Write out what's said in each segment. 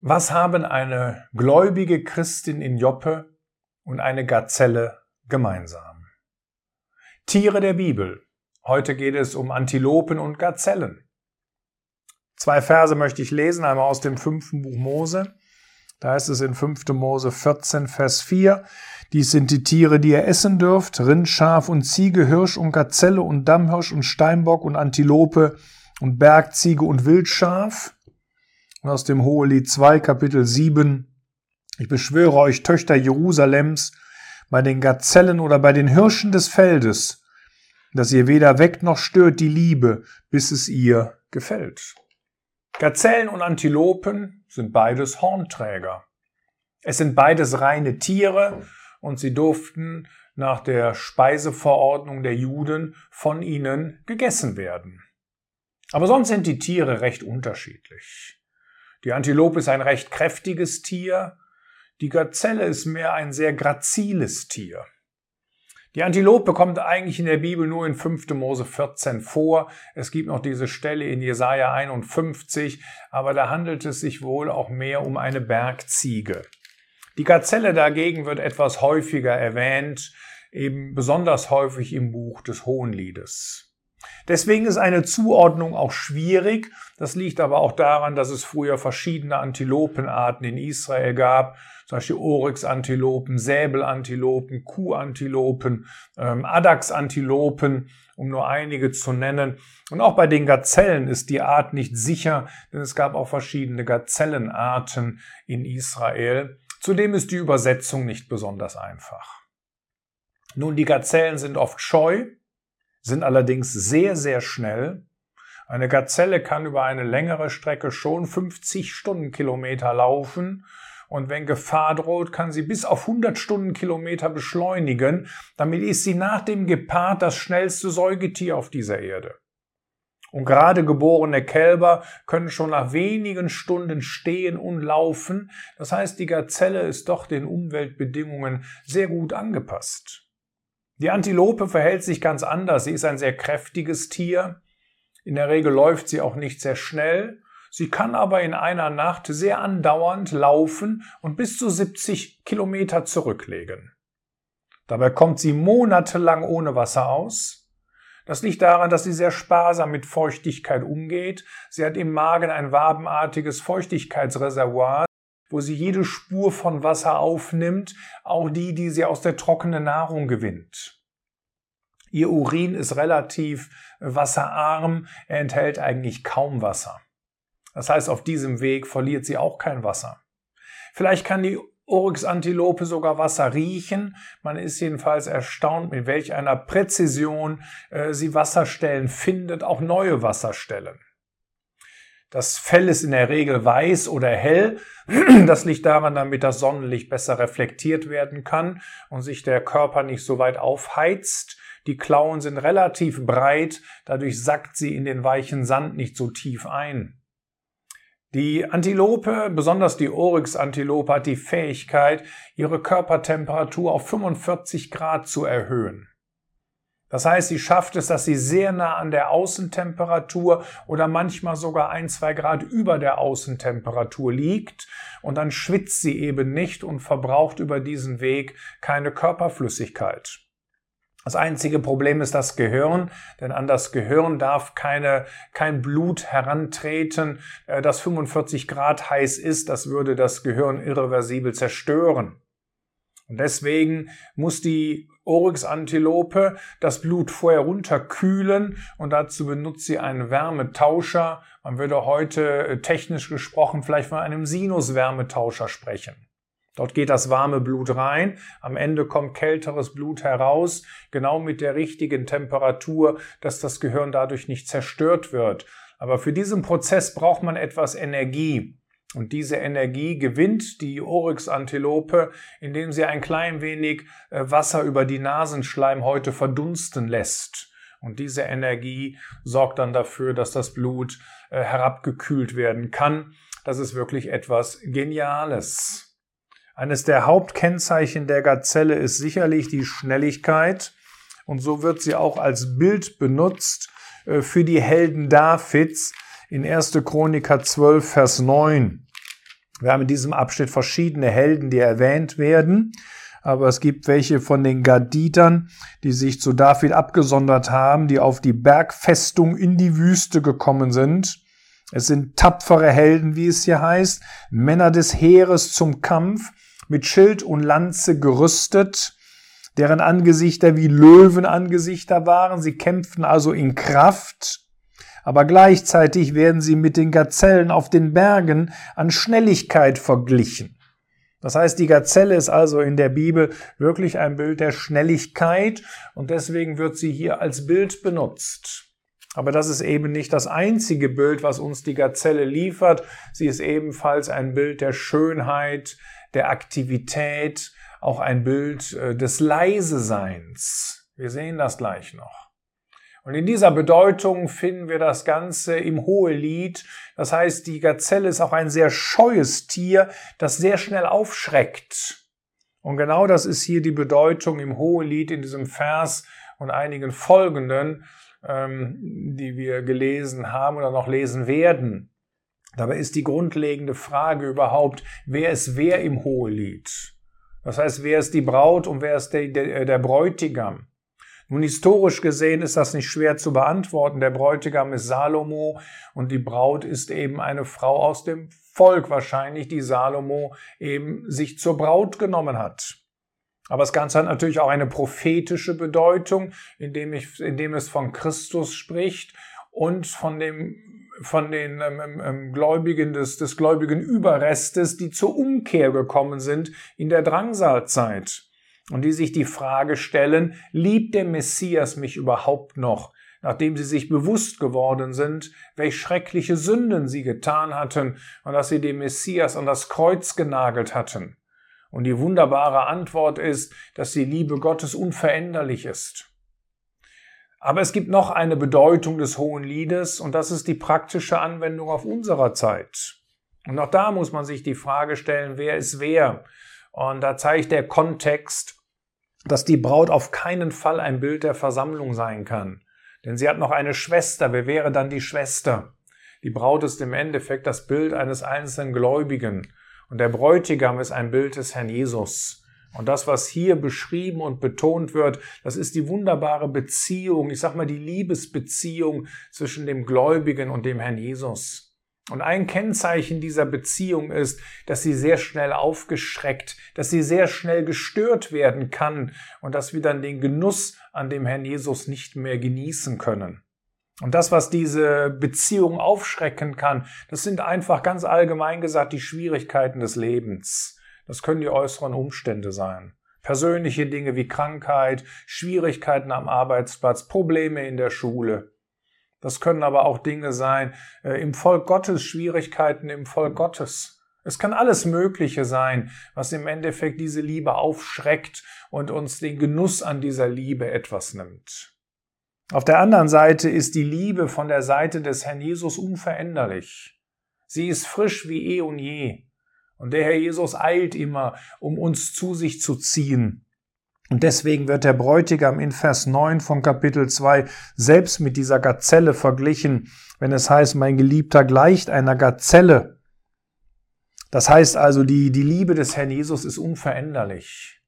Was haben eine gläubige Christin in Joppe und eine Gazelle gemeinsam? Tiere der Bibel. Heute geht es um Antilopen und Gazellen. Zwei Verse möchte ich lesen, einmal aus dem fünften Buch Mose. Da heißt es in 5. Mose 14, Vers 4, dies sind die Tiere, die ihr essen dürft, Rind, Schaf und Ziege, Hirsch und Gazelle und Dammhirsch und Steinbock und Antilope und Bergziege und Wildschaf aus dem Hohelied 2, Kapitel 7. Ich beschwöre euch, Töchter Jerusalems, bei den Gazellen oder bei den Hirschen des Feldes, dass ihr weder weckt noch stört die Liebe, bis es ihr gefällt. Gazellen und Antilopen sind beides Hornträger. Es sind beides reine Tiere und sie durften nach der Speiseverordnung der Juden von ihnen gegessen werden. Aber sonst sind die Tiere recht unterschiedlich. Die Antilope ist ein recht kräftiges Tier. Die Gazelle ist mehr ein sehr graziles Tier. Die Antilope kommt eigentlich in der Bibel nur in 5. Mose 14 vor. Es gibt noch diese Stelle in Jesaja 51, aber da handelt es sich wohl auch mehr um eine Bergziege. Die Gazelle dagegen wird etwas häufiger erwähnt, eben besonders häufig im Buch des Hohenliedes. Deswegen ist eine Zuordnung auch schwierig. Das liegt aber auch daran, dass es früher verschiedene Antilopenarten in Israel gab, zum Beispiel Oryx-Antilopen, Säbelantilopen, Kuhantilopen, ähm, Adax-Antilopen, um nur einige zu nennen. Und auch bei den Gazellen ist die Art nicht sicher, denn es gab auch verschiedene Gazellenarten in Israel. Zudem ist die Übersetzung nicht besonders einfach. Nun, die Gazellen sind oft scheu, sind allerdings sehr, sehr schnell. Eine Gazelle kann über eine längere Strecke schon 50 Stundenkilometer laufen und wenn Gefahr droht, kann sie bis auf 100 Stundenkilometer beschleunigen. Damit ist sie nach dem Gepard das schnellste Säugetier auf dieser Erde. Und gerade geborene Kälber können schon nach wenigen Stunden stehen und laufen. Das heißt, die Gazelle ist doch den Umweltbedingungen sehr gut angepasst. Die Antilope verhält sich ganz anders. Sie ist ein sehr kräftiges Tier. In der Regel läuft sie auch nicht sehr schnell. Sie kann aber in einer Nacht sehr andauernd laufen und bis zu 70 Kilometer zurücklegen. Dabei kommt sie monatelang ohne Wasser aus. Das liegt daran, dass sie sehr sparsam mit Feuchtigkeit umgeht. Sie hat im Magen ein wabenartiges Feuchtigkeitsreservoir, wo sie jede Spur von Wasser aufnimmt, auch die, die sie aus der trockenen Nahrung gewinnt. Ihr Urin ist relativ wasserarm, er enthält eigentlich kaum Wasser. Das heißt, auf diesem Weg verliert sie auch kein Wasser. Vielleicht kann die Oryx-Antilope sogar Wasser riechen. Man ist jedenfalls erstaunt, mit welch einer Präzision äh, sie Wasserstellen findet, auch neue Wasserstellen. Das Fell ist in der Regel weiß oder hell. Das liegt daran, damit das Sonnenlicht besser reflektiert werden kann und sich der Körper nicht so weit aufheizt. Die Klauen sind relativ breit, dadurch sackt sie in den weichen Sand nicht so tief ein. Die Antilope, besonders die Oryx-Antilope, hat die Fähigkeit, ihre Körpertemperatur auf 45 Grad zu erhöhen. Das heißt, sie schafft es, dass sie sehr nah an der Außentemperatur oder manchmal sogar ein, zwei Grad über der Außentemperatur liegt und dann schwitzt sie eben nicht und verbraucht über diesen Weg keine Körperflüssigkeit. Das einzige Problem ist das Gehirn, denn an das Gehirn darf keine, kein Blut herantreten, äh, das 45 Grad heiß ist. Das würde das Gehirn irreversibel zerstören. Und deswegen muss die Oryx-Antilope das Blut vorher runterkühlen und dazu benutzt sie einen Wärmetauscher. Man würde heute äh, technisch gesprochen vielleicht von einem Sinuswärmetauscher sprechen. Dort geht das warme Blut rein, am Ende kommt kälteres Blut heraus, genau mit der richtigen Temperatur, dass das Gehirn dadurch nicht zerstört wird. Aber für diesen Prozess braucht man etwas Energie. Und diese Energie gewinnt die Oryx-Antilope, indem sie ein klein wenig äh, Wasser über die Nasenschleimhäute verdunsten lässt. Und diese Energie sorgt dann dafür, dass das Blut äh, herabgekühlt werden kann. Das ist wirklich etwas Geniales. Eines der Hauptkennzeichen der Gazelle ist sicherlich die Schnelligkeit. Und so wird sie auch als Bild benutzt äh, für die Helden Davids, in 1. Chroniker 12, Vers 9. Wir haben in diesem Abschnitt verschiedene Helden, die erwähnt werden, aber es gibt welche von den Gaditern, die sich zu David abgesondert haben, die auf die Bergfestung in die Wüste gekommen sind. Es sind tapfere Helden, wie es hier heißt, Männer des Heeres zum Kampf, mit Schild und Lanze gerüstet, deren Angesichter wie Löwenangesichter waren. Sie kämpften also in Kraft aber gleichzeitig werden sie mit den Gazellen auf den Bergen an Schnelligkeit verglichen. Das heißt, die Gazelle ist also in der Bibel wirklich ein Bild der Schnelligkeit und deswegen wird sie hier als Bild benutzt. Aber das ist eben nicht das einzige Bild, was uns die Gazelle liefert. Sie ist ebenfalls ein Bild der Schönheit, der Aktivität, auch ein Bild äh, des Leiseseins. Wir sehen das gleich noch. Und in dieser Bedeutung finden wir das Ganze im Hohelied. Das heißt, die Gazelle ist auch ein sehr scheues Tier, das sehr schnell aufschreckt. Und genau das ist hier die Bedeutung im Hohelied in diesem Vers und einigen folgenden, ähm, die wir gelesen haben oder noch lesen werden. Dabei ist die grundlegende Frage überhaupt, wer ist wer im Hohelied? Das heißt, wer ist die Braut und wer ist der, der, der Bräutigam? Nun, historisch gesehen ist das nicht schwer zu beantworten. Der Bräutigam ist Salomo und die Braut ist eben eine Frau aus dem Volk wahrscheinlich, die Salomo eben sich zur Braut genommen hat. Aber das Ganze hat natürlich auch eine prophetische Bedeutung, indem, ich, indem es von Christus spricht und von dem von den ähm, ähm, ähm Gläubigen des, des gläubigen Überrestes, die zur Umkehr gekommen sind in der Drangsalzeit und die sich die Frage stellen, liebt der Messias mich überhaupt noch, nachdem sie sich bewusst geworden sind, welch schreckliche Sünden sie getan hatten und dass sie den Messias an das Kreuz genagelt hatten. Und die wunderbare Antwort ist, dass die Liebe Gottes unveränderlich ist. Aber es gibt noch eine Bedeutung des Hohen Liedes und das ist die praktische Anwendung auf unserer Zeit. Und auch da muss man sich die Frage stellen, wer ist wer? Und da zeigt der Kontext, dass die Braut auf keinen Fall ein Bild der Versammlung sein kann. Denn sie hat noch eine Schwester. Wer wäre dann die Schwester? Die Braut ist im Endeffekt das Bild eines einzelnen Gläubigen. Und der Bräutigam ist ein Bild des Herrn Jesus. Und das, was hier beschrieben und betont wird, das ist die wunderbare Beziehung, ich sag mal die Liebesbeziehung zwischen dem Gläubigen und dem Herrn Jesus. Und ein Kennzeichen dieser Beziehung ist, dass sie sehr schnell aufgeschreckt, dass sie sehr schnell gestört werden kann und dass wir dann den Genuss an dem Herrn Jesus nicht mehr genießen können. Und das, was diese Beziehung aufschrecken kann, das sind einfach ganz allgemein gesagt die Schwierigkeiten des Lebens. Das können die äußeren Umstände sein. Persönliche Dinge wie Krankheit, Schwierigkeiten am Arbeitsplatz, Probleme in der Schule. Das können aber auch Dinge sein äh, im Volk Gottes, Schwierigkeiten im Volk Gottes. Es kann alles Mögliche sein, was im Endeffekt diese Liebe aufschreckt und uns den Genuss an dieser Liebe etwas nimmt. Auf der anderen Seite ist die Liebe von der Seite des Herrn Jesus unveränderlich. Sie ist frisch wie eh und je. Und der Herr Jesus eilt immer, um uns zu sich zu ziehen. Und deswegen wird der Bräutigam in Vers 9 von Kapitel 2 selbst mit dieser Gazelle verglichen, wenn es heißt, mein Geliebter gleicht einer Gazelle. Das heißt also, die, die Liebe des Herrn Jesus ist unveränderlich.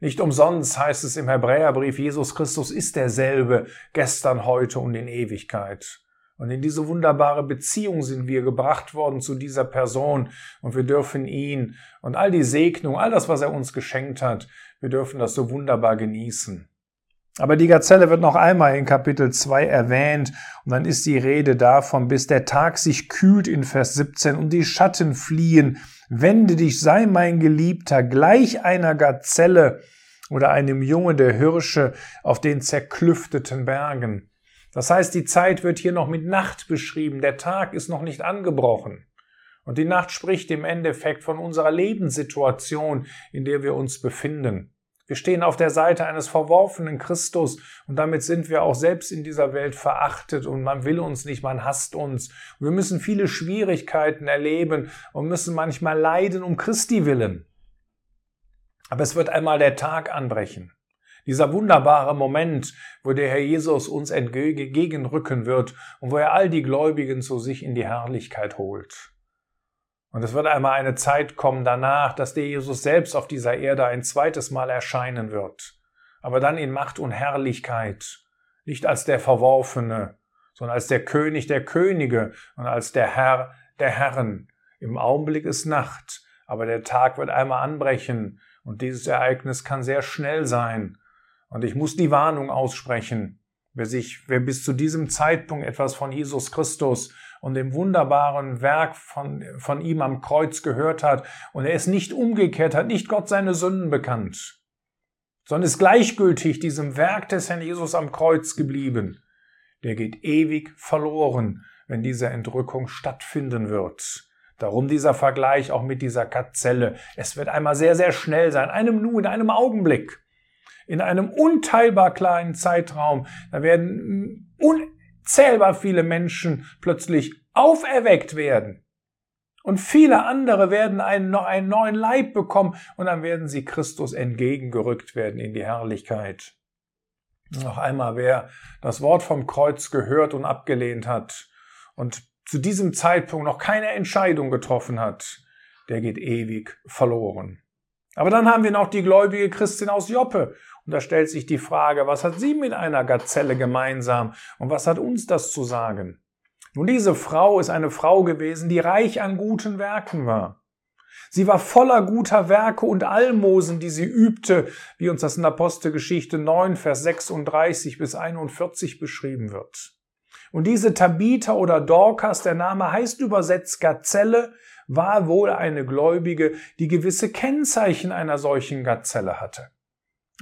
Nicht umsonst heißt es im Hebräerbrief, Jesus Christus ist derselbe gestern, heute und in Ewigkeit. Und in diese wunderbare Beziehung sind wir gebracht worden zu dieser Person und wir dürfen ihn und all die Segnung, all das, was er uns geschenkt hat, wir dürfen das so wunderbar genießen. Aber die Gazelle wird noch einmal in Kapitel 2 erwähnt und dann ist die Rede davon, bis der Tag sich kühlt in Vers 17 und die Schatten fliehen. Wende dich, sei mein Geliebter, gleich einer Gazelle oder einem Junge der Hirsche auf den zerklüfteten Bergen. Das heißt, die Zeit wird hier noch mit Nacht beschrieben. Der Tag ist noch nicht angebrochen. Und die Nacht spricht im Endeffekt von unserer Lebenssituation, in der wir uns befinden. Wir stehen auf der Seite eines verworfenen Christus und damit sind wir auch selbst in dieser Welt verachtet und man will uns nicht, man hasst uns. Wir müssen viele Schwierigkeiten erleben und müssen manchmal leiden um Christi willen. Aber es wird einmal der Tag anbrechen. Dieser wunderbare Moment, wo der Herr Jesus uns entgegenrücken wird und wo er all die Gläubigen zu sich in die Herrlichkeit holt. Und es wird einmal eine Zeit kommen danach, dass der Jesus selbst auf dieser Erde ein zweites Mal erscheinen wird. Aber dann in Macht und Herrlichkeit. Nicht als der Verworfene, sondern als der König der Könige und als der Herr der Herren. Im Augenblick ist Nacht, aber der Tag wird einmal anbrechen und dieses Ereignis kann sehr schnell sein. Und ich muss die Warnung aussprechen. Wer sich, wer bis zu diesem Zeitpunkt etwas von Jesus Christus und dem wunderbaren Werk von, von ihm am Kreuz gehört hat und er ist nicht umgekehrt, hat nicht Gott seine Sünden bekannt, sondern ist gleichgültig diesem Werk des Herrn Jesus am Kreuz geblieben, der geht ewig verloren, wenn diese Entrückung stattfinden wird. Darum dieser Vergleich auch mit dieser Gazelle. Es wird einmal sehr, sehr schnell sein, einem Nu, in einem Augenblick in einem unteilbar kleinen Zeitraum. Da werden unzählbar viele Menschen plötzlich auferweckt werden. Und viele andere werden einen, einen neuen Leib bekommen und dann werden sie Christus entgegengerückt werden in die Herrlichkeit. Noch einmal, wer das Wort vom Kreuz gehört und abgelehnt hat und zu diesem Zeitpunkt noch keine Entscheidung getroffen hat, der geht ewig verloren. Aber dann haben wir noch die gläubige Christin aus Joppe und da stellt sich die Frage, was hat sie mit einer Gazelle gemeinsam und was hat uns das zu sagen? Nun, diese Frau ist eine Frau gewesen, die reich an guten Werken war. Sie war voller guter Werke und Almosen, die sie übte, wie uns das in Apostelgeschichte 9, Vers 36 bis 41 beschrieben wird. Und diese Tabitha oder Dorcas, der Name heißt übersetzt Gazelle, war wohl eine Gläubige, die gewisse Kennzeichen einer solchen Gazelle hatte.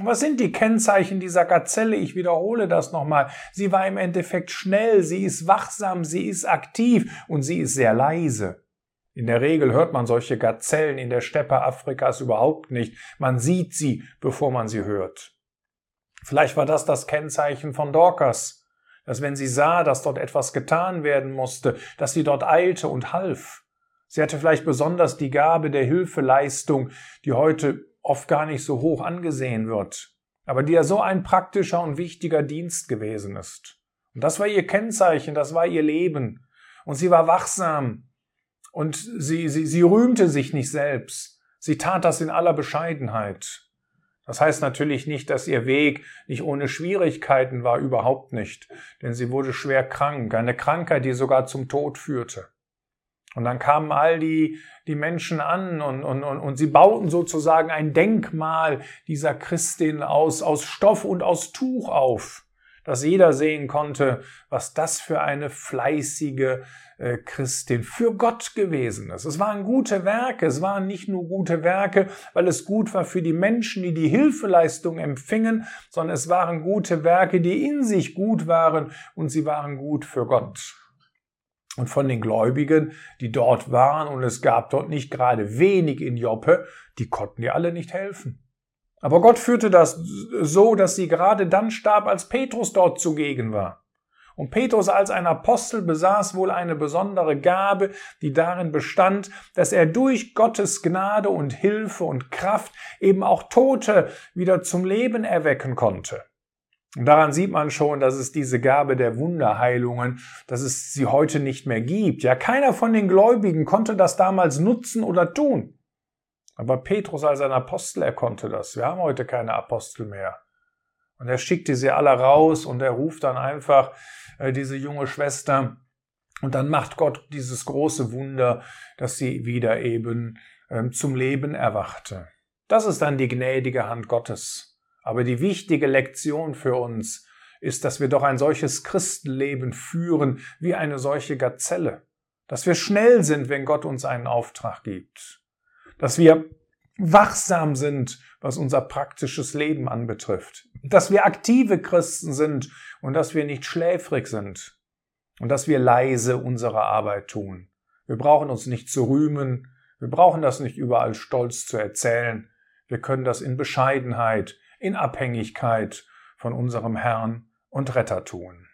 Was sind die Kennzeichen dieser Gazelle? Ich wiederhole das nochmal. Sie war im Endeffekt schnell, sie ist wachsam, sie ist aktiv und sie ist sehr leise. In der Regel hört man solche Gazellen in der Steppe Afrikas überhaupt nicht. Man sieht sie, bevor man sie hört. Vielleicht war das das Kennzeichen von Dorcas, dass wenn sie sah, dass dort etwas getan werden musste, dass sie dort eilte und half. Sie hatte vielleicht besonders die Gabe der Hilfeleistung, die heute oft gar nicht so hoch angesehen wird, aber die ja so ein praktischer und wichtiger Dienst gewesen ist. Und das war ihr Kennzeichen, das war ihr Leben. Und sie war wachsam und sie, sie, sie rühmte sich nicht selbst. Sie tat das in aller Bescheidenheit. Das heißt natürlich nicht, dass ihr Weg nicht ohne Schwierigkeiten war, überhaupt nicht, denn sie wurde schwer krank, eine Krankheit, die sogar zum Tod führte. Und dann kamen all die, die Menschen an und, und, und, und sie bauten sozusagen ein Denkmal dieser Christin aus, aus Stoff und aus Tuch auf, dass jeder sehen konnte, was das für eine fleißige äh, Christin für Gott gewesen ist. Es waren gute Werke, es waren nicht nur gute Werke, weil es gut war für die Menschen, die die Hilfeleistung empfingen, sondern es waren gute Werke, die in sich gut waren und sie waren gut für Gott und von den Gläubigen, die dort waren, und es gab dort nicht gerade wenig in Joppe, die konnten ihr alle nicht helfen. Aber Gott führte das so, dass sie gerade dann starb, als Petrus dort zugegen war. Und Petrus als ein Apostel besaß wohl eine besondere Gabe, die darin bestand, dass er durch Gottes Gnade und Hilfe und Kraft eben auch Tote wieder zum Leben erwecken konnte. Und daran sieht man schon, dass es diese Gabe der Wunderheilungen, dass es sie heute nicht mehr gibt. Ja, keiner von den Gläubigen konnte das damals nutzen oder tun. Aber Petrus als ein Apostel, er konnte das. Wir haben heute keine Apostel mehr. Und er schickte sie alle raus und er ruft dann einfach äh, diese junge Schwester. Und dann macht Gott dieses große Wunder, dass sie wieder eben ähm, zum Leben erwachte. Das ist dann die gnädige Hand Gottes. Aber die wichtige Lektion für uns ist, dass wir doch ein solches Christenleben führen wie eine solche Gazelle. Dass wir schnell sind, wenn Gott uns einen Auftrag gibt. Dass wir wachsam sind, was unser praktisches Leben anbetrifft. Dass wir aktive Christen sind und dass wir nicht schläfrig sind. Und dass wir leise unsere Arbeit tun. Wir brauchen uns nicht zu rühmen. Wir brauchen das nicht überall stolz zu erzählen. Wir können das in Bescheidenheit, in Abhängigkeit von unserem Herrn und Retter tun.